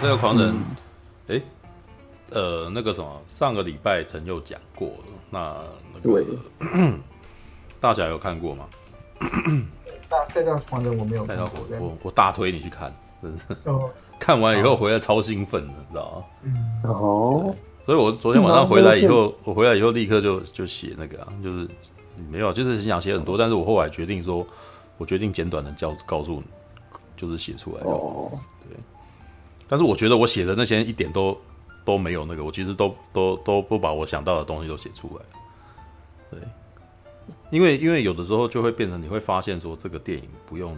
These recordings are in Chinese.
赛道狂人，哎、嗯欸，呃，那个什么，上个礼拜曾有讲过了，那那个对 大侠有看过吗？大赛道狂人我没有看过，我我，我大推你去看，真是。哦、看完以后回来超兴奋的，你知道吗？嗯哦。所以我昨天晚上回来以后，我回来以后立刻就就写那个啊，就是没有，就是想写很多，但是我后来决定说，我决定简短的教告诉你，就是写出来哦。但是我觉得我写的那些一点都都没有那个，我其实都都都不把我想到的东西都写出来。对。因为因为有的时候就会变成你会发现说这个电影不用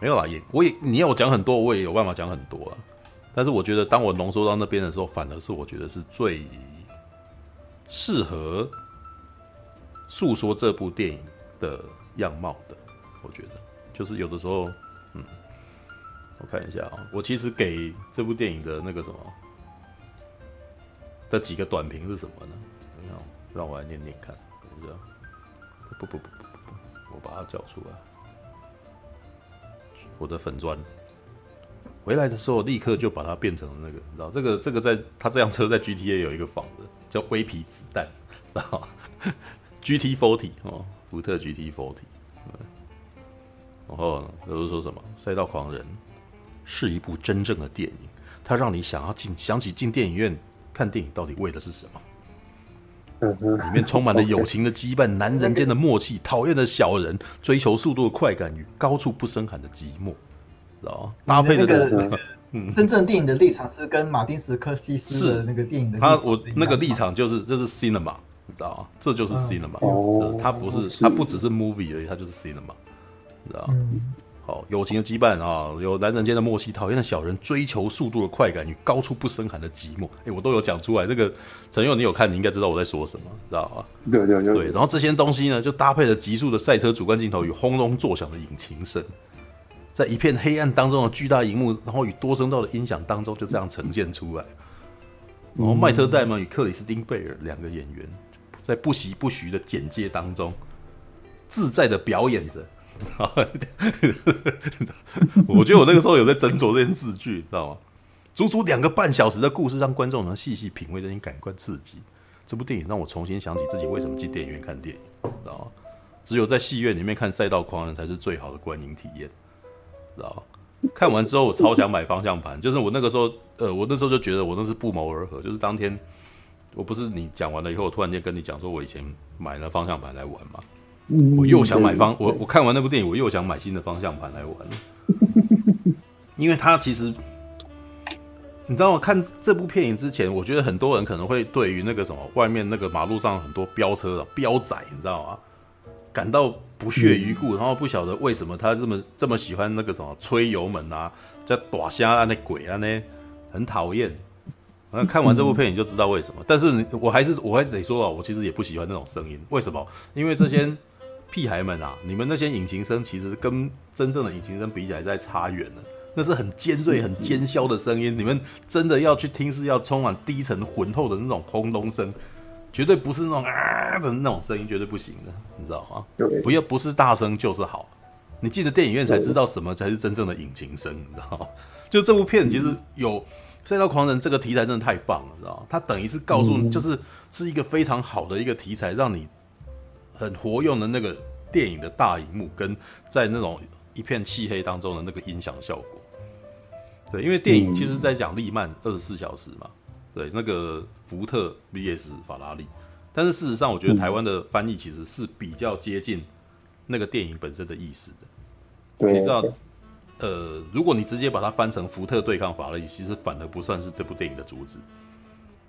没有啦，也我也你要我讲很多，我也有办法讲很多啊。但是我觉得当我浓缩到那边的时候，反而是我觉得是最适合诉说这部电影的样貌的。我觉得就是有的时候，嗯，我看一下啊，我其实给这部电影的那个什么的几个短评是什么呢？让让我来念念看，等一下。不不不不不，我把它叫出来。我的粉砖回来的时候，立刻就把它变成了那个，你知道这个这个在它这辆车在 GTA 有一个仿的，叫灰皮子弹，知道？GT Forty 哦，福特 GT Forty，。然后就是说什么《赛道狂人》是一部真正的电影，它让你想要进想起进电影院看电影到底为的是什么？里面充满了 友情的羁绊，男人间的默契，讨厌的小人，追求速度的快感与高处不胜寒的寂寞，知道吗？搭配的那个，嗯，真正电影的立场是跟马丁斯科西斯的那个电影的，他我那个立场就是这是 cinema，你知道吗？这就是 cinema，它不是它不只是 movie 而已，它就是 cinema，你知道吗？好，友情的羁绊啊，有男人间的默契，讨厌的小人，追求速度的快感与高处不胜寒的寂寞。哎、欸，我都有讲出来。这个陈佑，你有看，你应该知道我在说什么，知道吗？对对对。对，然后这些东西呢，就搭配了急速的赛车主观镜头与轰隆作响的引擎声，在一片黑暗当中的巨大荧幕，然后与多声道的音响当中，就这样呈现出来。然后迈特戴蒙与克里斯汀贝尔两个演员，在不疾不徐的简介当中，自在的表演着。我觉得我那个时候有在斟酌这件字句，知道吗？足足两个半小时的故事，让观众能细细品味这些感官刺激。这部电影让我重新想起自己为什么进电影院看电影，知道吗？只有在戏院里面看《赛道狂人》才是最好的观影体验，知道吗？看完之后，我超想买方向盘。就是我那个时候，呃，我那时候就觉得我那是不谋而合。就是当天，我不是你讲完了以后，我突然间跟你讲说，我以前买了方向盘来玩嘛。我又想买方，我我看完那部电影，我又想买新的方向盘来玩，因为它其实，你知道吗？看这部电影之前，我觉得很多人可能会对于那个什么外面那个马路上很多飙车的飙仔，你知道吗？感到不屑一顾，然后不晓得为什么他这么这么喜欢那个什么吹油门啊，叫打虾啊那鬼啊那，很讨厌。那看完这部片你就知道为什么。但是我还是我还是得说啊，我其实也不喜欢那种声音。为什么？因为这些。屁孩们啊！你们那些引擎声其实跟真正的引擎声比起来，在差远了。那是很尖锐、很尖削的声音。你们真的要去听，是要充满低沉、浑厚的那种轰隆声，绝对不是那种啊的那种声音，绝对不行的，你知道吗？不要不是大声就是好。你进了电影院才知道什么才是真正的引擎声，你知道吗？就这部片其实有《赛道狂人》这个题材真的太棒了，知道吗？它等于是告诉你，就是是一个非常好的一个题材，让你。很活用的那个电影的大荧幕，跟在那种一片漆黑当中的那个音响效果，对，因为电影其实在讲利曼二十四小时嘛，对，那个福特 VS 法拉利，但是事实上，我觉得台湾的翻译其实是比较接近那个电影本身的意思的。你知道，呃，如果你直接把它翻成福特对抗法拉利，其实反而不算是这部电影的主旨，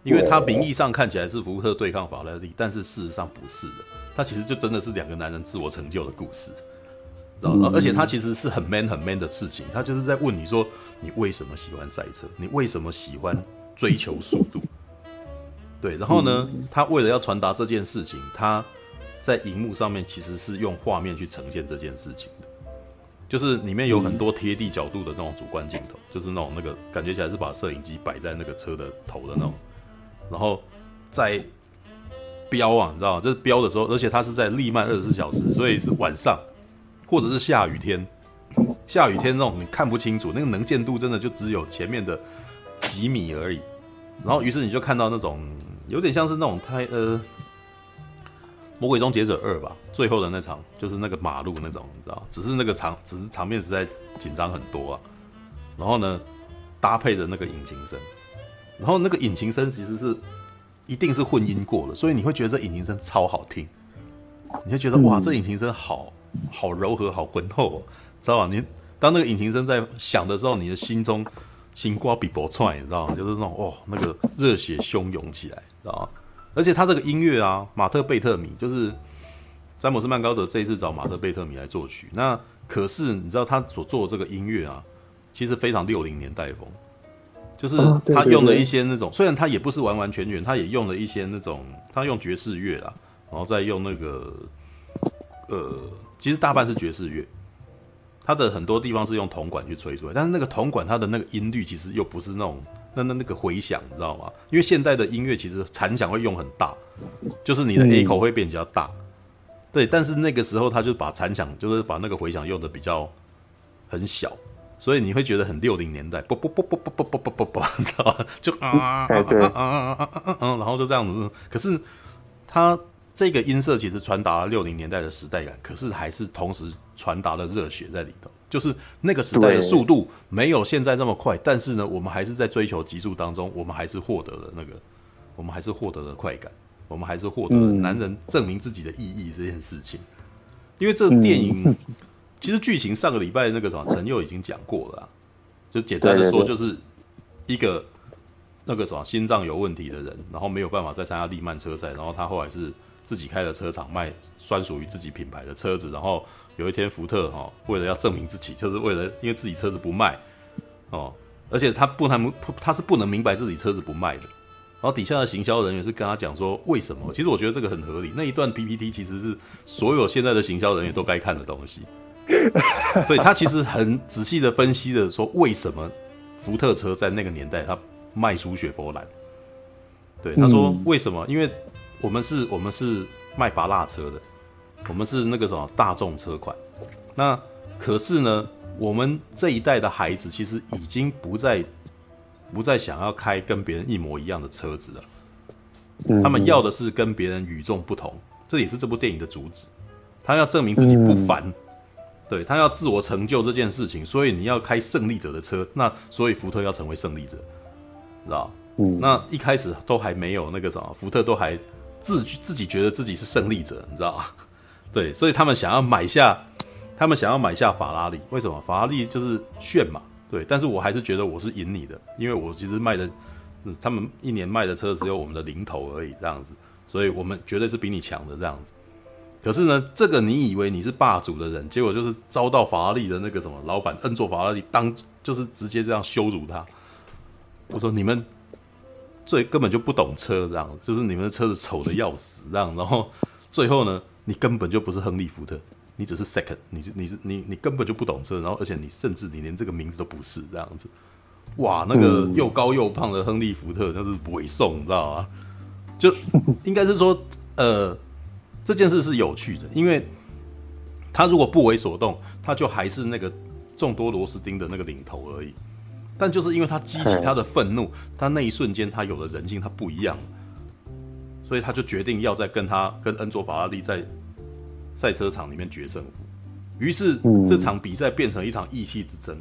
因为他名义上看起来是福特对抗法拉利，但是事实上不是的。他其实就真的是两个男人自我成就的故事，知道吗？而且他其实是很 man 很 man 的事情，他就是在问你说，你为什么喜欢赛车？你为什么喜欢追求速度？对，然后呢，他为了要传达这件事情，他在荧幕上面其实是用画面去呈现这件事情的，就是里面有很多贴地角度的那种主观镜头，就是那种那个感觉起来是把摄影机摆在那个车的头的那种，然后在。飙啊，你知道吗？就是飙的时候，而且它是在利曼二十四小时，所以是晚上，或者是下雨天。下雨天那种你看不清楚，那个能见度真的就只有前面的几米而已。然后于是你就看到那种有点像是那种太呃。魔鬼终结者二吧，最后的那场就是那个马路那种，你知道，只是那个场，只是场面实在紧张很多啊。然后呢，搭配着那个引擎声，然后那个引擎声其实是一定是混音过的，所以你会觉得这引擎声超好听，你会觉得哇，这引擎声好好柔和，好浑厚，哦知道吧？你当那个引擎声在响的时候，你的心中心瓜比搏窜，你知道吗？就是那种哦，那个热血汹涌起来，知道吗？而且他这个音乐啊，马特贝特米就是詹姆斯曼高德这一次找马特贝特米来作曲。那可是你知道他所做的这个音乐啊，其实非常六零年代风，就是他用了一些那种，虽然他也不是完完全全，他也用了一些那种，他用爵士乐啦，然后再用那个呃，其实大半是爵士乐。他的很多地方是用铜管去吹出来，但是那个铜管它的那个音律其实又不是那种。那那那个回响，你知道吗？因为现代的音乐其实残响会用很大，就是你的 A 口会变比较大，嗯、对。但是那个时候他就把残响，就是把那个回响用的比较很小，所以你会觉得很六零年代，啵啵啵啵啵啵啵啵啵啵，你知道吗？就啊啊啊啊啊啊啊啊，然后就这样子。可是它这个音色其实传达了六零年代的时代感，可是还是同时传达了热血在里头。就是那个时代的速度没有现在这么快，但是呢，我们还是在追求极速当中，我们还是获得了那个，我们还是获得了快感，我们还是获得了男人证明自己的意义这件事情。因为这个电影其实剧情上个礼拜那个什么陈佑已经讲过了，就简单的说，就是一个那个什么心脏有问题的人，然后没有办法再参加利曼车赛，然后他后来是自己开了车厂卖专属于自己品牌的车子，然后。有一天，福特哈为了要证明自己，就是为了因为自己车子不卖哦，而且他不能他是不能明白自己车子不卖的。然后底下的行销人员是跟他讲说，为什么？其实我觉得这个很合理。那一段 PPT 其实是所有现在的行销人员都该看的东西。所以他其实很仔细的分析了说，为什么福特车在那个年代他卖出雪佛兰？对，他说为什么？因为我们是我们是卖芭乐车的。我们是那个什么大众车款，那可是呢，我们这一代的孩子其实已经不再不再想要开跟别人一模一样的车子了，他们要的是跟别人与众不同，这也是这部电影的主旨。他要证明自己不凡，对，他要自我成就这件事情，所以你要开胜利者的车，那所以福特要成为胜利者，知道？嗯那一开始都还没有那个什么，福特都还自自己觉得自己是胜利者，你知道吗？对，所以他们想要买下，他们想要买下法拉利。为什么？法拉利就是炫嘛。对，但是我还是觉得我是赢你的，因为我其实卖的，他们一年卖的车只有我们的零头而已，这样子，所以我们绝对是比你强的这样子。可是呢，这个你以为你是霸主的人，结果就是遭到法拉利的那个什么老板恩佐法拉利当，就是直接这样羞辱他。我说你们最根本就不懂车，这样，就是你们的车子丑的要死，这样，然后最后呢？你根本就不是亨利·福特，你只是 second，你是你是你你根本就不懂车，然后而且你甚至你连这个名字都不是这样子，哇，那个又高又胖的亨利·福特那是猥送，你知道吗？就应该是说，呃，这件事是有趣的，因为他如果不为所动，他就还是那个众多螺丝钉的那个领头而已。但就是因为他激起他的愤怒，他那一瞬间他有了人性，他不一样。所以他就决定要在跟他跟恩佐法拉利在赛车场里面决胜负，于是这场比赛变成一场意气之争。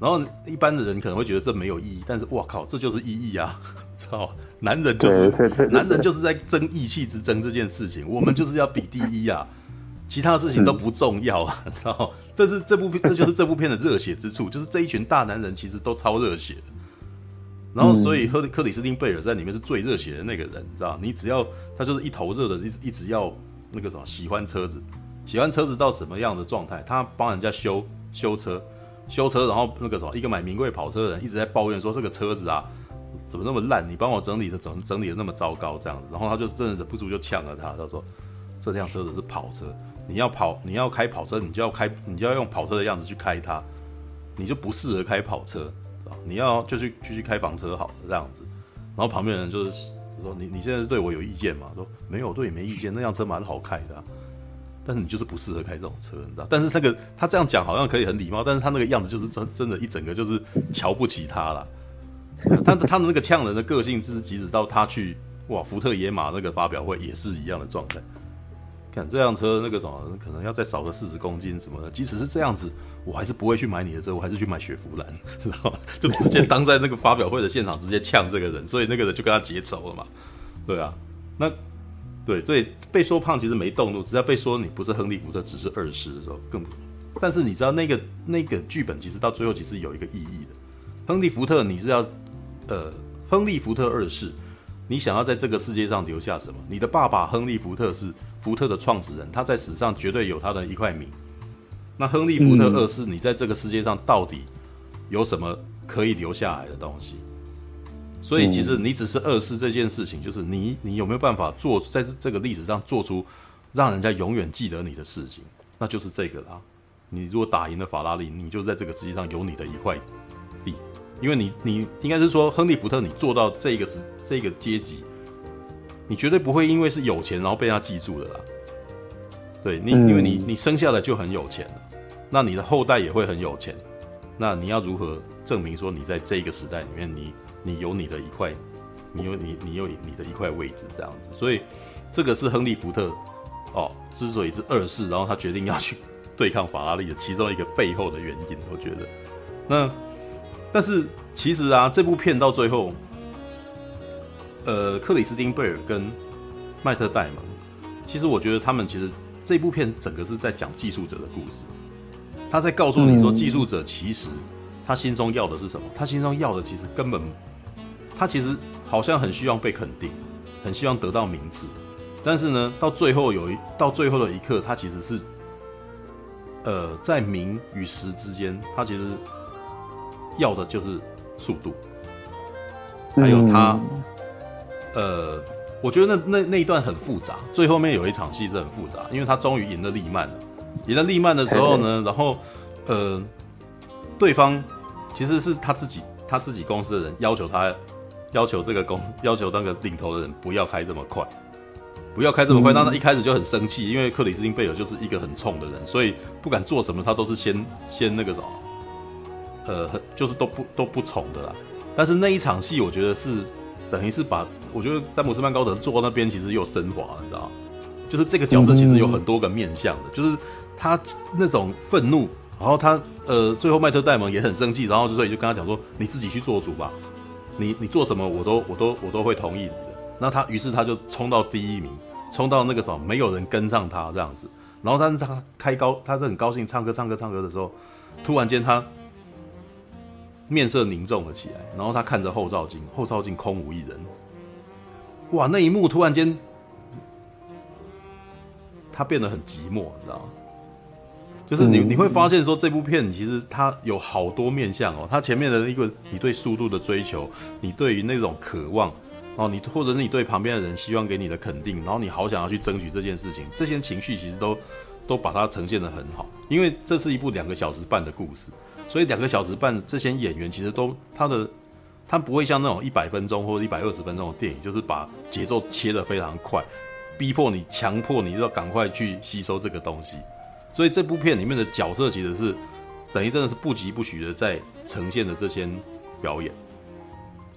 然后一般的人可能会觉得这没有意义，但是哇靠，这就是意义啊！操，男人就是男人就是在争义气之争这件事情，我们就是要比第一啊，其他事情都不重要啊！知道，这是这部片，这就是这部片的热血之处，就是这一群大男人其实都超热血的。然后，所以赫克里斯汀贝尔在里面是最热血的那个人，你知道？你只要他就是一头热的，一一直要那个什么喜欢车子，喜欢车子到什么样的状态？他帮人家修修车，修车，然后那个什么，一个买名贵跑车的人一直在抱怨说这个车子啊怎么那么烂？你帮我整理的整整理的那么糟糕这样子，然后他就真的忍不住就呛了他，他说这辆车子是跑车，你要跑你要开跑车，你就要开你就要用跑车的样子去开它，你就不适合开跑车。你要就去继续开房车好了这样子，然后旁边人就是说你你现在是对我有意见吗？说没有，对你没意见，那辆车蛮好开的，但是你就是不适合开这种车，你知道？但是那个他这样讲好像可以很礼貌，但是他那个样子就是真真的，一整个就是瞧不起他了。他他的那个呛人的个性，就是即使到他去哇福特野马那个发表会，也是一样的状态。看这辆车那个什么，可能要再少个四十公斤什么的，即使是这样子，我还是不会去买你的车，我还是去买雪佛兰，知道吗？就直接当在那个发表会的现场直接呛这个人，所以那个人就跟他结仇了嘛。对啊，那对，所以被说胖其实没动怒，只要被说你不是亨利福特，只是二世的时候更。但是你知道那个那个剧本其实到最后其实有一个意义的，亨利福特你是要呃亨利福特二世，你想要在这个世界上留下什么？你的爸爸亨利福特是福特的创始人，他在史上绝对有他的一块名。那亨利福特二世，你在这个世界上到底有什么可以留下来的东西？所以其实你只是二世这件事情，就是你你有没有办法做在这个历史上做出让人家永远记得你的事情？那就是这个啦。你如果打赢了法拉利，你就在这个世界上有你的一块地，因为你你应该是说亨利福特，你做到这个是这个阶级，你绝对不会因为是有钱然后被他记住的啦。对你，因为你你生下来就很有钱了，那你的后代也会很有钱，那你要如何证明说你在这个时代里面，你你有你的一块，你有你你有你的一块位置这样子？所以这个是亨利福特哦，之所以是二世，然后他决定要去。对抗法拉利的其中一个背后的原因，我觉得，那但是其实啊，这部片到最后，呃，克里斯汀贝尔跟麦特戴蒙，其实我觉得他们其实这部片整个是在讲技术者的故事，他在告诉你说，技术者其实他心中要的是什么？他心中要的其实根本，他其实好像很希望被肯定，很希望得到名次，但是呢，到最后有一到最后的一刻，他其实是。呃，在名与实之间，他其实要的就是速度，还有他，呃，我觉得那那那一段很复杂。最后面有一场戏是很复杂，因为他终于赢了利曼了。赢了利曼的时候呢，然后呃，对方其实是他自己他自己公司的人要求他要求这个公要求那个领头的人不要开这么快。不要开这么快，那他一开始就很生气，因为克里斯汀贝尔就是一个很冲的人，所以不管做什么，他都是先先那个什么，呃，很就是都不都不从的啦。但是那一场戏，我觉得是等于是把，我觉得詹姆斯曼高德坐到那边其实又升华，你知道吗？就是这个角色其实有很多个面向的，就是他那种愤怒，然后他呃，最后迈特戴蒙也很生气，然后所以就跟他讲说，你自己去做主吧，你你做什么我都我都我都会同意你的。那他于是他就冲到第一名，冲到那个什么，没有人跟上他这样子。然后但是他开高，他是很高兴唱歌唱歌唱歌的时候，突然间他面色凝重了起来。然后他看着后照镜，后照镜空无一人。哇，那一幕突然间他变得很寂寞，你知道吗？就是你你会发现说，这部片其实它有好多面向哦。它前面的一个你对速度的追求，你对于那种渴望。哦，你或者是你对旁边的人希望给你的肯定，然后你好想要去争取这件事情，这些情绪其实都都把它呈现的很好，因为这是一部两个小时半的故事，所以两个小时半这些演员其实都他的他不会像那种一百分钟或者一百二十分钟的电影，就是把节奏切得非常快，逼迫你强迫你要赶快去吸收这个东西，所以这部片里面的角色其实是等于真的是不疾不徐的在呈现的这些表演。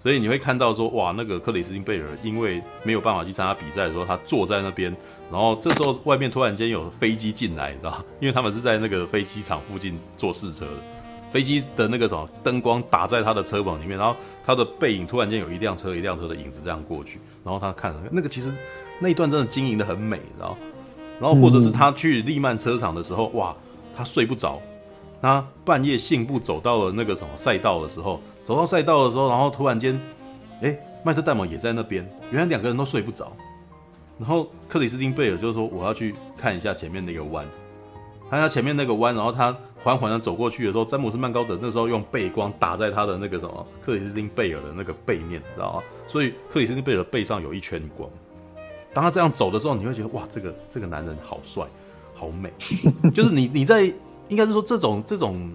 所以你会看到说，哇，那个克里斯汀贝尔因为没有办法去参加比赛的时候，他坐在那边，然后这时候外面突然间有飞机进来，你知道，因为他们是在那个飞机场附近做试车的，飞机的那个什么灯光打在他的车棚里面，然后他的背影突然间有一辆车一辆车的影子这样过去，然后他看那个，其实那一段真的经营得很美，然后，然后或者是他去利曼车场的时候，哇，他睡不着，他半夜信步走到了那个什么赛道的时候。走到赛道的时候，然后突然间，哎，迈特戴蒙也在那边。原来两个人都睡不着。然后克里斯汀贝尔就是说：“我要去看一下前面那个弯，看一下前面那个弯。”然后他缓缓的走过去的时候，詹姆斯曼高德那时候用背光打在他的那个什么克里斯汀贝尔的那个背面，知道吗？所以克里斯汀贝尔背上有一圈光。当他这样走的时候，你会觉得哇，这个这个男人好帅，好美。就是你你在应该是说这种这种。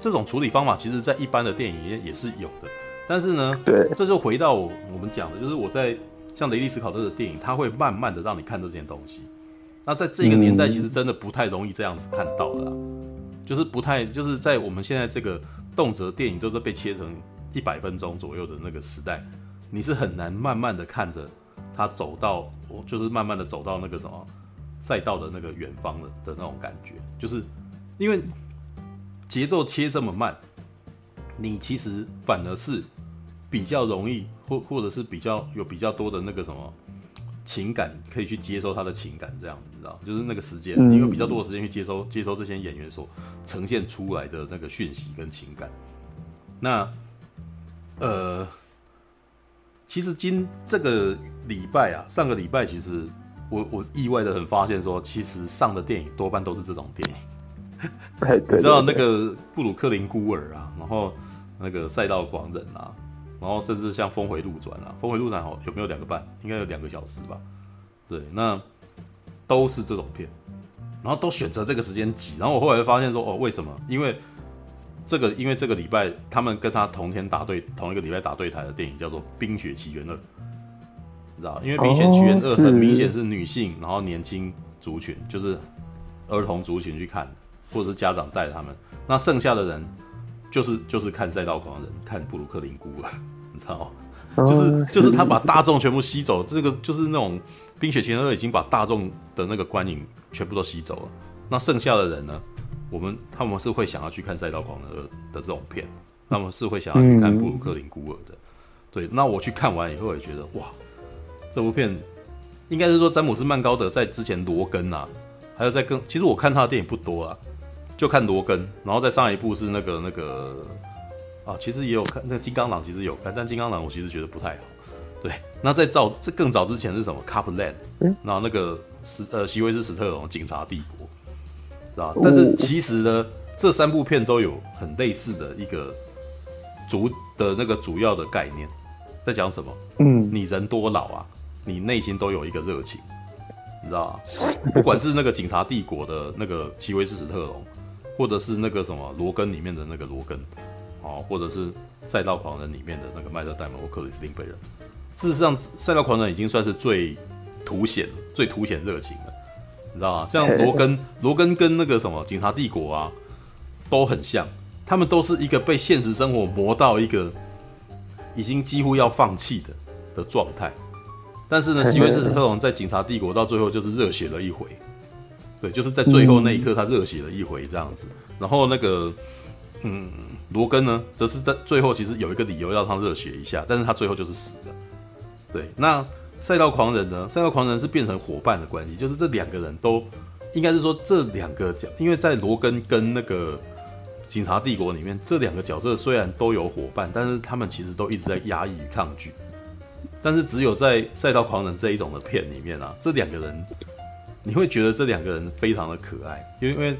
这种处理方法，其实在一般的电影也也是有的，但是呢，对，这就回到我们讲的，就是我在像雷利斯考特的电影，他会慢慢的让你看这件东西。那在这个年代，其实真的不太容易这样子看到的，就是不太，就是在我们现在这个动辄电影都是被切成一百分钟左右的那个时代，你是很难慢慢的看着他走到，我就是慢慢的走到那个什么赛道的那个远方的的那种感觉，就是因为节奏切这么慢，你其实反而是比较容易，或或者是比较有比较多的那个什么。情感可以去接收他的情感，这样你知道，就是那个时间，你有比较多的时间去接收接收这些演员所呈现出来的那个讯息跟情感。那呃，其实今这个礼拜啊，上个礼拜其实我我意外的很发现说，其实上的电影多半都是这种电影。你知道那个布鲁克林孤儿啊，然后那个赛道狂人啊。然后甚至像峰回路转啊，峰回路转好有没有两个半？应该有两个小时吧。对，那都是这种片，然后都选择这个时间挤。然后我后来发现说，哦，为什么？因为这个，因为这个礼拜他们跟他同天打对，同一个礼拜打对台的电影叫做《冰雪奇缘二》，你知道？因为《冰雪奇缘二》很明显是女性，然后年轻族群，就是儿童族群去看，或者是家长带他们。那剩下的人。就是就是看赛道狂人，看布鲁克林孤儿，你知道吗？就是就是他把大众全部吸走，这个就是那种冰雪奇缘二已经把大众的那个观影全部都吸走了。那剩下的人呢？我们他们是会想要去看赛道狂人的的这种片，他们是会想要去看布鲁克林孤儿的。对，那我去看完以后也觉得哇，这部片应该是说詹姆斯曼高德在之前罗根啊，还有在跟其实我看他的电影不多啊。就看罗根，然后再上一部是那个那个啊，其实也有看那个金刚狼，其实有看，但金刚狼我其实觉得不太好。对，那在早这更早之前是什么？Copland，然后那个史呃席威斯史特龙警察帝国，知道？但是其实呢，这三部片都有很类似的一个主的那个主要的概念，在讲什么？嗯，你人多老啊，你内心都有一个热情，你知道吗？不管是那个警察帝国的那个席威斯史特龙。或者是那个什么罗根里面的那个罗根，哦，或者是赛道狂人里面的那个迈特戴蒙或克里斯汀贝尔。事实上，赛道狂人已经算是最凸显、最凸显热情的，你知道吗？像 罗根，罗根跟那个什么警察帝国啊，都很像，他们都是一个被现实生活磨到一个已经几乎要放弃的的状态。但是呢，西维斯史特龙在警察帝国到最后就是热血了一回。对，就是在最后那一刻，他热血了一回这样子。嗯、然后那个，嗯，罗根呢，则是在最后其实有一个理由让他热血一下，但是他最后就是死了。对，那赛道狂人呢？赛道狂人是变成伙伴的关系，就是这两个人都应该是说这两个角，因为在罗根跟那个警察帝国里面，这两个角色虽然都有伙伴，但是他们其实都一直在压抑与抗拒。但是只有在赛道狂人这一种的片里面啊，这两个人。你会觉得这两个人非常的可爱，因为因为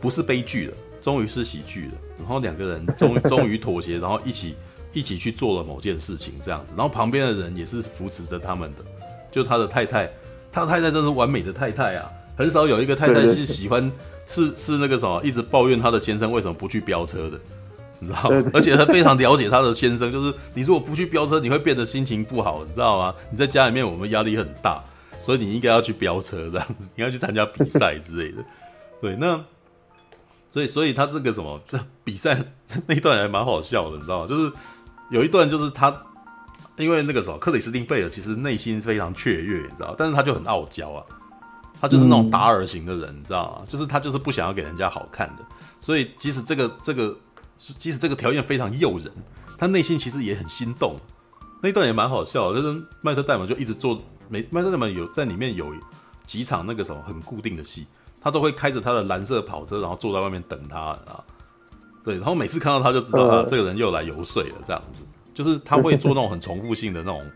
不是悲剧了，终于是喜剧了。然后两个人终 终于妥协，然后一起一起去做了某件事情，这样子。然后旁边的人也是扶持着他们的，就他的太太，他的太太真是完美的太太啊！很少有一个太太是喜欢是是那个什么，一直抱怨他的先生为什么不去飙车的，你知道吗？而且他非常了解他的先生，就是你如果不去飙车，你会变得心情不好，你知道吗？你在家里面我们压力很大。所以你应该要去飙车这样子，你要去参加比赛之类的。对，那所以所以他这个什么 比赛那一段还蛮好笑的，你知道吗？就是有一段就是他因为那个什么克里斯汀贝尔其实内心非常雀跃，你知道，但是他就很傲娇啊，他就是那种达尔型的人，你知道吗？就是他就是不想要给人家好看的，所以即使这个这个即使这个条件非常诱人，他内心其实也很心动。那段也蛮好笑，就是迈特戴蒙就一直做。没，迈特戴蒙有在里面有几场那个什么很固定的戏，他都会开着他的蓝色跑车，然后坐在外面等他啊。对，然后每次看到他就知道他这个人又来游说了，这样子，就是他会做那种很重复性的那种，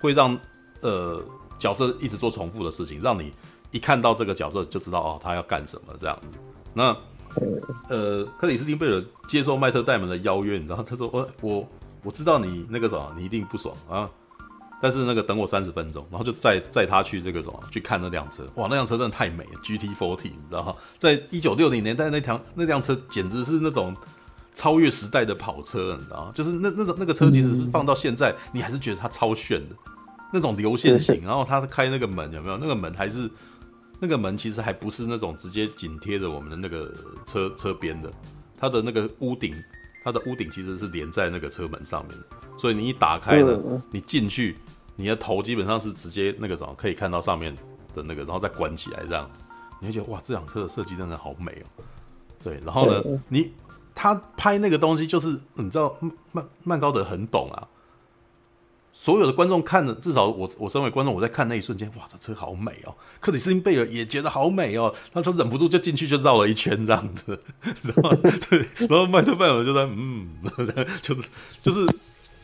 会让呃角色一直做重复的事情，让你一看到这个角色就知道哦，他要干什么这样子。那呃，克里斯汀贝尔接受麦特戴蒙的邀约，你知道他说我我我知道你那个什么，你一定不爽啊。但是那个等我三十分钟，然后就载载他去那个什么去看那辆车，哇，那辆车真的太美了，GT40，你知道吗？在一九六零年代那条那辆车简直是那种超越时代的跑车，你知道吗？就是那那种那个车，其实是放到现在，你还是觉得它超炫的，那种流线型，然后他开那个门有没有？那个门还是那个门其实还不是那种直接紧贴着我们的那个车车边的，它的那个屋顶它的屋顶其实是连在那个车门上面的，所以你一打开呢，嗯、你进去，你的头基本上是直接那个什么可以看到上面的那个，然后再关起来这样子，你会觉得哇，这辆车的设计真的好美哦。对，然后呢，嗯、你他拍那个东西就是你知道曼曼高德很懂啊。所有的观众看了，至少我我身为观众，我在看那一瞬间，哇，这车好美哦！克里斯汀贝尔也觉得好美哦，他就忍不住就进去就绕了一圈这样子，然后 对，然后麦特贝尔就在嗯，就是就是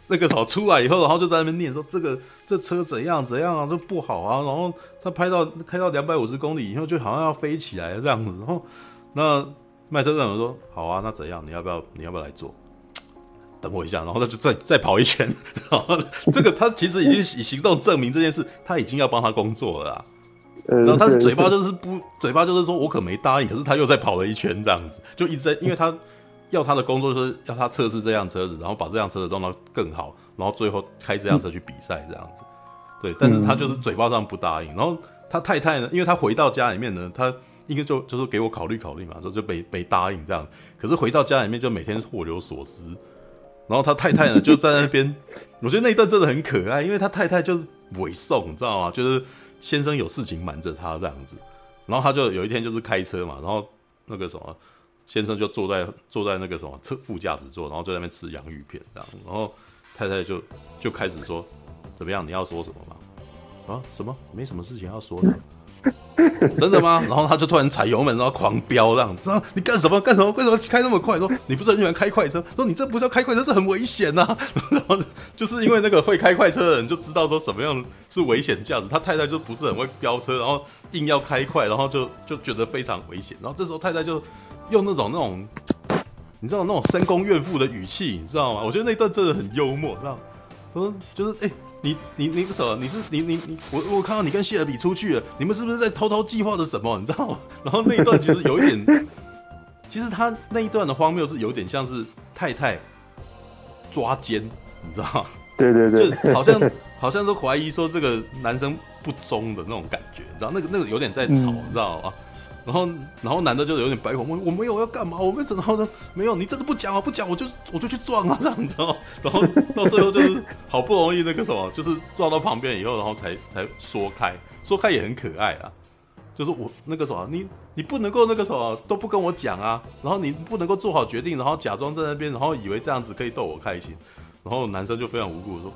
那个草出来以后，然后就在那边念说这个这车怎样怎样啊，这不好啊，然后他拍到开到两百五十公里以后，就好像要飞起来这样子，然后那麦特贝尔说好啊，那怎样？你要不要你要不要来做？等我一下，然后他就再再跑一圈，然后这个他其实已经以行动证明这件事，他已经要帮他工作了啦。然后他的嘴巴就是不，嘴巴就是说我可没答应，可是他又再跑了一圈这样子，就一直在，因为他要他的工作就是要他测试这辆车子，然后把这辆车子弄到更好，然后最后开这辆车去比赛这样子。对，但是他就是嘴巴上不答应。然后他太太呢，因为他回到家里面呢，他应该就就是给我考虑考虑嘛，说就没没答应这样。可是回到家里面就每天祸有所思。然后他太太呢，就在那边，我觉得那一段真的很可爱，因为他太太就是委送，你知道吗？就是先生有事情瞒着他这样子，然后他就有一天就是开车嘛，然后那个什么先生就坐在坐在那个什么车副驾驶座，然后就在那边吃洋芋片这样，然后太太就就开始说怎么样？你要说什么吗？啊，什么？没什么事情要说的。真的吗？然后他就突然踩油门，然后狂飙这样子。你干什么？干什么？为什么开那么快？说你不是很喜欢开快车？说你这不是要开快车，是很危险呐、啊。然后就是因为那个会开快车的人就知道说什么样是危险驾驶。他太太就不是很会飙车，然后硬要开快，然后就就觉得非常危险。然后这时候太太就用那种那种，你知道那种深宫怨妇的语气，你知道吗？我觉得那段真的很幽默，知道？说就是哎。你你你什么？你是你你你我我看到你跟谢尔比出去了，你们是不是在偷偷计划着什么？你知道吗？然后那一段其实有一点，其实他那一段的荒谬是有点像是太太抓奸，你知道吗？对对对，就好像好像是怀疑说这个男生不忠的那种感觉，你知道那个那个有点在吵，嗯、你知道吗？然后，然后男的就有点白话，我我没有要干嘛，我没怎么，然后呢，没有，你真的不讲啊，不讲，我就我就去撞啊，这样子哦。然后 到最后就是好不容易那个什么，就是撞到旁边以后，然后才才说开，说开也很可爱啊。就是我那个什么，你你不能够那个什么都不跟我讲啊，然后你不能够做好决定，然后假装在那边，然后以为这样子可以逗我开心。然后男生就非常无辜的说，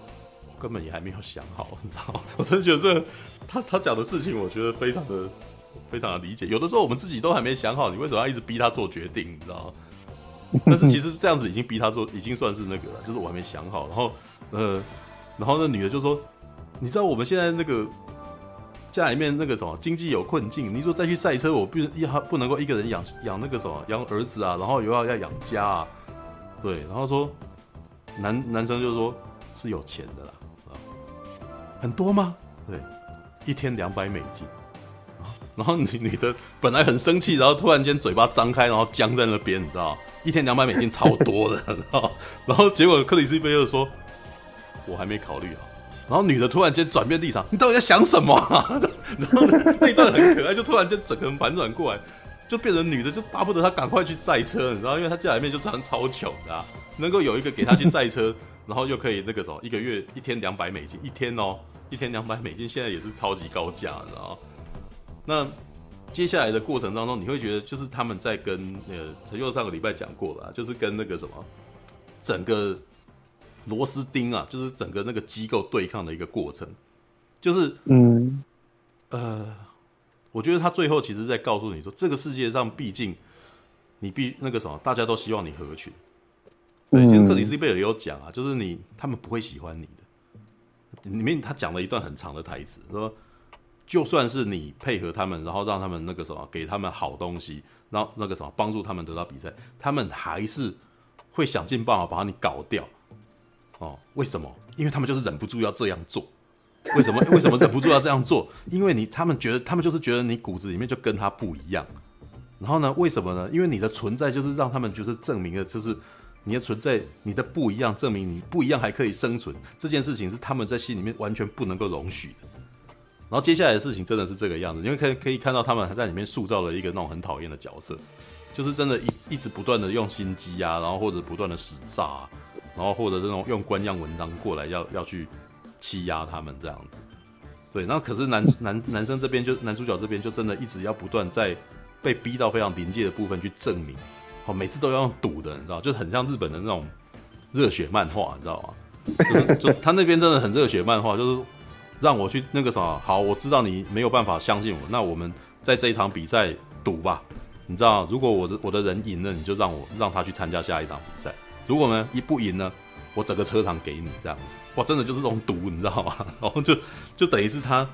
我根本也还没有想好，你知道吗？我真的觉得这他他讲的事情，我觉得非常的。非常的理解，有的时候我们自己都还没想好，你为什么要一直逼他做决定？你知道吗？但是其实这样子已经逼他做，已经算是那个了，就是我还没想好。然后，呃，然后那女的就说：“你知道我们现在那个家里面那个什么经济有困境，你说再去赛车，我不要不能够一个人养养那个什么养儿子啊，然后又要要养家啊，对。然后说男男生就说是有钱的啦，啊，很多吗？对，一天两百美金。”然后女女的本来很生气，然后突然间嘴巴张开，然后僵在那边，你知道一天两百美金超多的，然后然后结果克里斯贝又说：“我还没考虑好。”然后女的突然间转变立场：“你到底在想什么？” 然后那一段很可爱，就突然间整个人反转过来，就变成女的就巴不得他赶快去赛车，你知道，因为他家里面就常超穷的，能够有一个给他去赛车，然后又可以那个什么，一个月一天两百美金，一天哦，一天两百美金，现在也是超级高价，你知道。那接下来的过程当中，你会觉得就是他们在跟那个陈佑上个礼拜讲过了，就是跟那个什么整个螺丝钉啊，就是整个那个机构对抗的一个过程，就是嗯呃，我觉得他最后其实在告诉你说，这个世界上毕竟你必那个什么，大家都希望你合群。对，其实克里斯蒂贝尔也有讲啊，就是你他们不会喜欢你的。里面他讲了一段很长的台词，说。就算是你配合他们，然后让他们那个什么，给他们好东西，然后那个什么帮助他们得到比赛，他们还是会想尽办法把你搞掉。哦，为什么？因为他们就是忍不住要这样做。为什么？为什么忍不住要这样做？因为你他们觉得，他们就是觉得你骨子里面就跟他不一样。然后呢？为什么呢？因为你的存在就是让他们就是证明了，就是你的存在，你的不一样，证明你不一样还可以生存。这件事情是他们在心里面完全不能够容许的。然后接下来的事情真的是这个样子，因为可以可以看到他们还在里面塑造了一个那种很讨厌的角色，就是真的一，一直不断的用心机啊，然后或者不断的使诈啊，然后或者这种用官样文章过来要要去欺压他们这样子。对，那可是男男男生这边就男主角这边就真的一直要不断在被逼到非常临界的部分去证明，好，每次都要用赌的，你知道，就很像日本的那种热血漫画，你知道吗？就是就他那边真的很热血漫画，就是。让我去那个什么好，我知道你没有办法相信我，那我们在这一场比赛赌吧。你知道，如果我的我的人赢了，你就让我让他去参加下一场比赛。如果呢一不赢呢，我整个车场给你这样子。哇，真的就是这种赌，你知道吗？然后就 就等于是他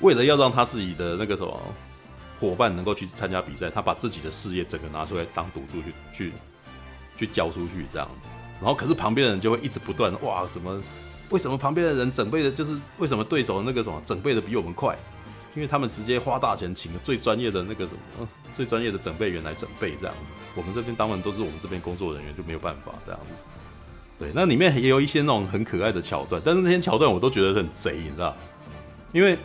为了要让他自己的那个什么伙伴能够去参加比赛，他把自己的事业整个拿出来当赌注去去去交出去这样子。然后可是旁边的人就会一直不断哇，怎么？为什么旁边的人整备的，就是为什么对手那个什么整备的比我们快？因为他们直接花大钱请了最专业的那个什么，最专业的整备员来准备这样子。我们这边当然都是我们这边工作人员，就没有办法这样子。对，那里面也有一些那种很可爱的桥段，但是那些桥段我都觉得很贼，你知道？因为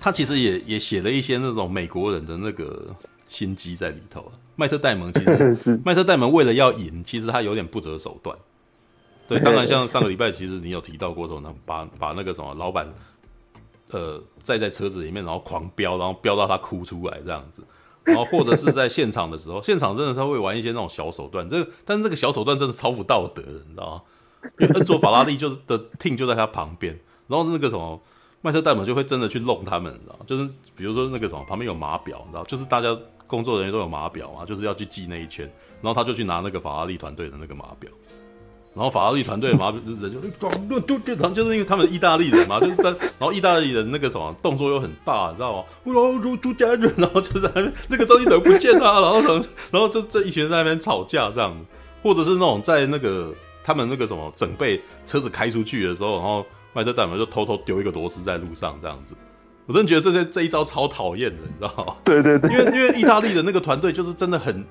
他其实也 也写了一些那种美国人的那个心机在里头。麦特戴蒙其实，麦特戴蒙为了要赢，其实他有点不择手段。对，当然，像上个礼拜，其实你有提到过说呢，把把那个什么老板，呃，载在车子里面，然后狂飙，然后飙到他哭出来这样子，然后或者是在现场的时候，现场真的他会玩一些那种小手段，这但是这个小手段真的超不道德的，你知道吗？因为恩佐法拉利就是的 team 就在他旁边，然后那个什么麦特戴蒙就会真的去弄他们，你知道吗？就是比如说那个什么旁边有码表，你知道，就是大家工作人员都有码表嘛，就是要去记那一圈，然后他就去拿那个法拉利团队的那个码表。然后法拉利团队嘛，人就 就是因为他们意大利人嘛，就是在，然后意大利人那个什么动作又很大，你知道吗？然后就就家人，然后就在那边那个张继德不见了，然后然后这这一群人在那边吵架这样，或者是那种在那个他们那个什么准备车子开出去的时候，然后麦特戴蒙就偷偷丢一个螺丝在路上这样子，我真的觉得这些这一招超讨厌的，你知道吗？对对对，因为因为意大利的那个团队就是真的很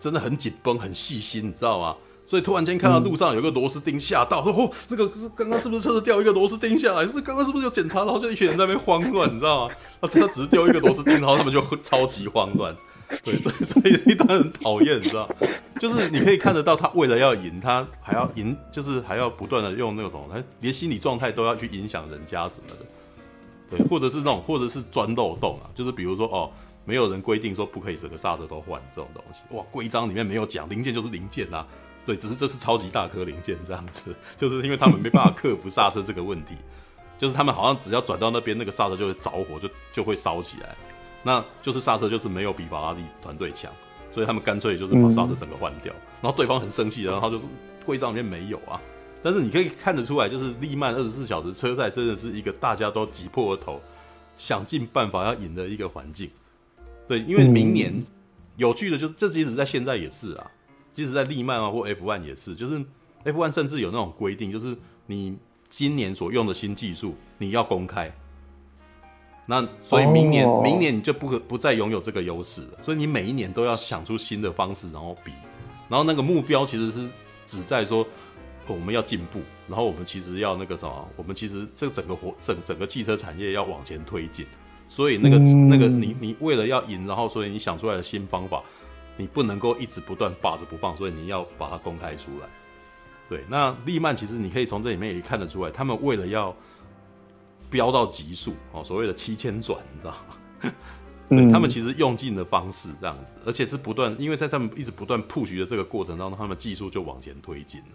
真的很紧绷很细心，你知道吗？所以突然间看到路上有个螺丝钉，吓到说：“哦，这个是刚刚是不是车子掉一个螺丝钉下来？是刚刚是不是有检查？然后就一群人在那边慌乱，你知道吗？他他只是丢一个螺丝钉，然后他们就超级慌乱。对，所以所以一段很讨厌，你知道？就是你可以看得到，他为了要赢，他还要赢，就是还要不断的用那种，他连心理状态都要去影响人家什么的。对，或者是那种，或者是钻漏洞啊，就是比如说哦，没有人规定说不可以整个刹车都换这种东西。哇，规章里面没有讲，零件就是零件啊。”对，只是这是超级大颗零件这样子，就是因为他们没办法克服刹车这个问题，就是他们好像只要转到那边，那个刹车就会着火，就就会烧起来。那就是刹车就是没有比法拉利团队强，所以他们干脆就是把刹车整个换掉。然后对方很生气，然后就规章里面没有啊。但是你可以看得出来，就是利曼二十四小时车赛真的是一个大家都挤破了头，想尽办法要赢的一个环境。对，因为明年有趣的就是，这即使在现在也是啊。即使在利曼啊或 F1 也是，就是 F1 甚至有那种规定，就是你今年所用的新技术你要公开。那所以明年、oh. 明年你就不可不再拥有这个优势了。所以你每一年都要想出新的方式，然后比，然后那个目标其实是只在说我们要进步，然后我们其实要那个什么，我们其实这整个活整整个汽车产业要往前推进。所以那个、mm. 那个你你为了要赢，然后所以你想出来的新方法。你不能够一直不断霸着不放，所以你要把它公开出来。对，那利曼其实你可以从这里面也看得出来，他们为了要飙到极速哦，所谓的七千转，你知道吗？对，他们其实用尽的方式这样子，而且是不断，因为在他们一直不断 push 的这个过程当中，他们技术就往前推进了。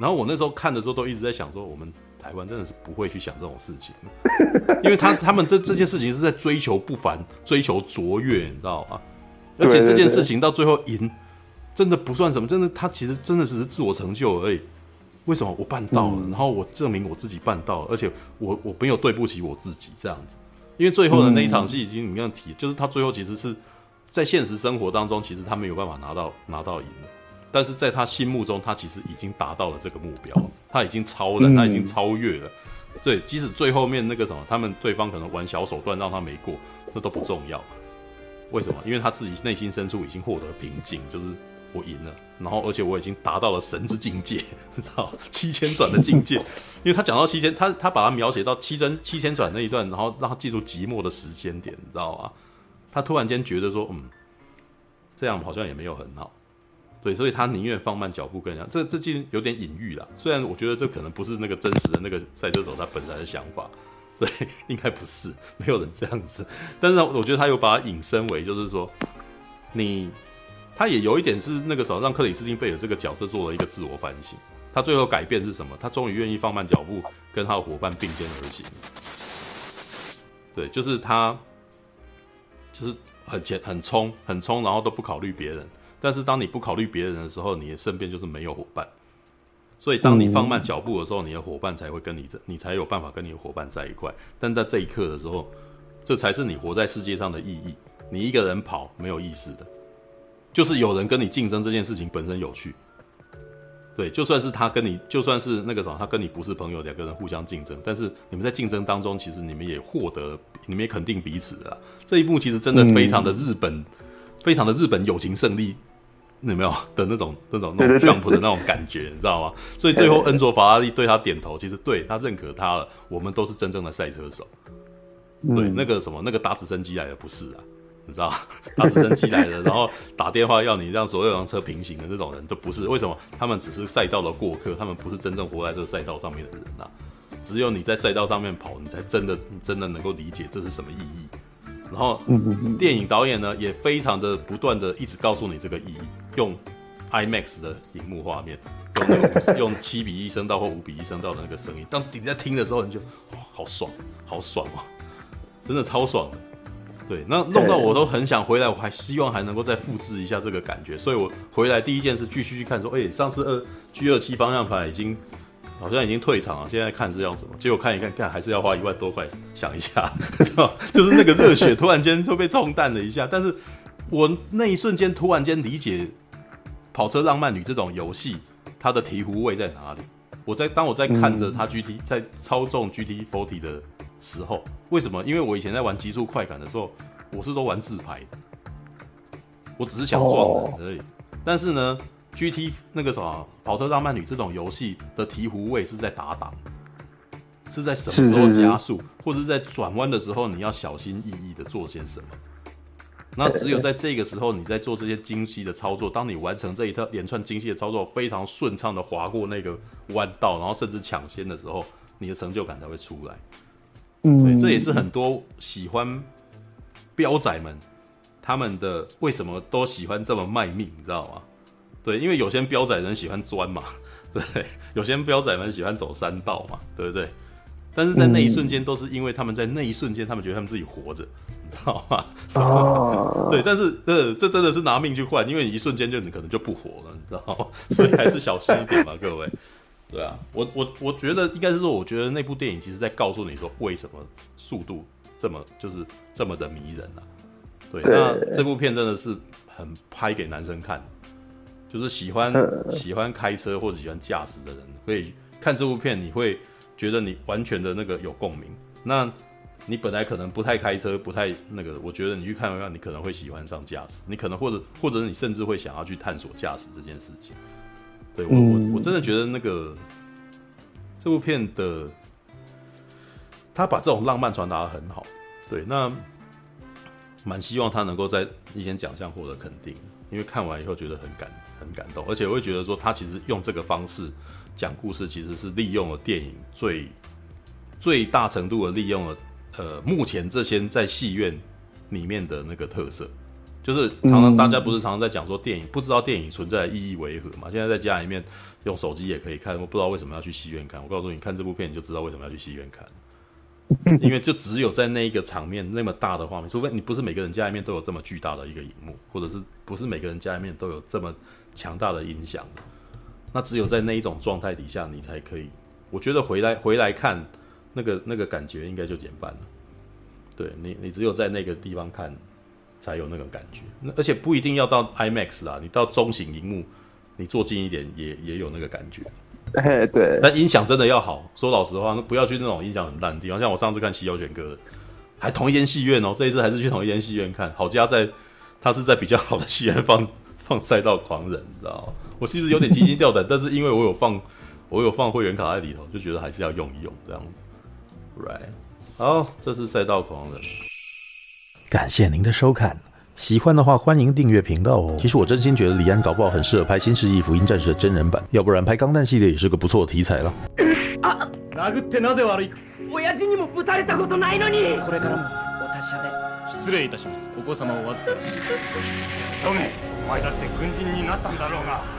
然后我那时候看的时候，都一直在想说，我们台湾真的是不会去想这种事情，因为他他们这这件事情是在追求不凡，追求卓越，你知道吗？而且这件事情到最后赢，真的不算什么，真的他其实真的只是自我成就而已。为什么我办到了？然后我证明我自己办到了，而且我我没有对不起我自己这样子。因为最后的那一场戏已经你刚刚提，就是他最后其实是在现实生活当中，其实他没有办法拿到拿到赢的，但是在他心目中，他其实已经达到了这个目标，他已经超了，他已经超越了。对，即使最后面那个什么，他们对方可能玩小手段让他没过，那都不重要。为什么？因为他自己内心深处已经获得平静，就是我赢了，然后而且我已经达到了神之境界，知道七千转的境界。因为他讲到七千，他他把它描写到七千七千转那一段，然后让他进入寂寞的时间点，你知道吗？他突然间觉得说，嗯，这样好像也没有很好，对，所以他宁愿放慢脚步跟人家。这这就有点隐喻了。虽然我觉得这可能不是那个真实的那个赛车手他本来的想法，对，应该不是，没有人这样子。但是，我觉得他有把它引申为，就是说你。他也有一点是那个时候让克里斯汀贝尔这个角色做了一个自我反省。他最后改变是什么？他终于愿意放慢脚步，跟他的伙伴并肩而行。对，就是他，就是很前、很冲、很冲，然后都不考虑别人。但是当你不考虑别人的时候，你的身边就是没有伙伴。所以当你放慢脚步的时候，你的伙伴才会跟你，你才有办法跟你的伙伴在一块。但在这一刻的时候，这才是你活在世界上的意义。你一个人跑没有意思的。就是有人跟你竞争这件事情本身有趣，对，就算是他跟你，就算是那个什么，他跟你不是朋友，两个人互相竞争，但是你们在竞争当中，其实你们也获得，你们也肯定彼此的。这一幕其实真的非常的日本，非常的日本友情胜利，有没有的那种那种那种 jump 的那种感觉，你知道吗？所以最后恩佐法拉利对他点头，其实对他认可他了，我们都是真正的赛车手。对，那个什么，那个打直升机来的不是啊。你知道，打直升机来的，然后打电话要你让所有辆车平行的那种人都不是。为什么？他们只是赛道的过客，他们不是真正活在这个赛道上面的人呐。只有你在赛道上面跑，你才真的真的能够理解这是什么意义。然后，电影导演呢也非常的不断的一直告诉你这个意义，用 IMAX 的荧幕画面，用那个用七比一声道或五比一声道的那个声音，当你在听的时候，你就哇，好爽，好爽哦，真的超爽的。对，那弄到我都很想回来，我还希望还能够再复制一下这个感觉，所以我回来第一件事继续去看，说，哎，上次二 G 二七方向盘已经好像已经退场了，现在看是要什么？结果看一看，看还是要花一万多块想一下，就是那个热血突然间就被冲淡了一下。但是我那一瞬间突然间理解《跑车浪漫旅》这种游戏它的醍醐味在哪里。我在当我在看着它 GT 在操纵 GT Forty 的。时候为什么？因为我以前在玩极速快感的时候，我是都玩自拍的，我只是想撞人而已。但是呢，GT 那个什么跑车浪漫旅这种游戏的醍醐味是在打档，是在什么时候加速，或者是在转弯的时候你要小心翼翼的做些什么。那只有在这个时候，你在做这些精细的操作，当你完成这一套连串精细的操作，非常顺畅的划过那个弯道，然后甚至抢先的时候，你的成就感才会出来。对，这也是很多喜欢标仔们他们的为什么都喜欢这么卖命，你知道吗？对，因为有些标仔人喜欢钻嘛，对，有些标仔们喜欢走山道嘛，对不对？但是在那一瞬间，都是因为他们在那一瞬间，他们觉得他们自己活着，道吗？啊、对，但是呃，这真的是拿命去换，因为你一瞬间就你可能就不活了，你知道吗？所以还是小心一点吧，各位。对啊，我我我觉得应该是说，我觉得那部电影其实在告诉你说，为什么速度这么就是这么的迷人啊。对，那这部片真的是很拍给男生看，就是喜欢喜欢开车或者喜欢驾驶的人，可以看这部片，你会觉得你完全的那个有共鸣。那你本来可能不太开车，不太那个，我觉得你去看完，你可能会喜欢上驾驶，你可能或者或者你甚至会想要去探索驾驶这件事情。对我我我真的觉得那个这部片的他把这种浪漫传达的很好，对，那蛮希望他能够在一些奖项获得肯定，因为看完以后觉得很感很感动，而且我会觉得说他其实用这个方式讲故事，其实是利用了电影最最大程度的利用了呃目前这些在戏院里面的那个特色。就是常常大家不是常常在讲说电影不知道电影存在的意义为何嘛？现在在家里面用手机也可以看，我不知道为什么要去戏院看。我告诉你，看这部片你就知道为什么要去戏院看，因为就只有在那一个场面那么大的画面，除非你不是每个人家里面都有这么巨大的一个荧幕，或者是不是每个人家里面都有这么强大的音响，那只有在那一种状态底下，你才可以。我觉得回来回来看那个那个感觉应该就减半了。对你，你只有在那个地方看。才有那个感觉，那而且不一定要到 IMAX 啊，你到中型荧幕，你坐近一点也也有那个感觉。哎，对。但音响真的要好，说老实话，那不要去那种音响很烂的地方。像我上次看《西游犬哥》，还同一间戏院哦，这一次还是去同一间戏院看。好家在，他是在比较好的戏院放放赛道狂人，你知道吗？我其实有点提心吊胆，但是因为我有放我有放会员卡在里头，就觉得还是要用一用这样子。Right，好，这是赛道狂人。感谢您的收看，喜欢的话欢迎订阅频道哦。其实我真心觉得李安搞不好很适合拍《新世纪福音战士》的真人版，要不然拍钢弹系列也是个不错的题材了。啊失礼いたします。お子様をお预かりし。ソゲ、お前だって军人になったんだろうが。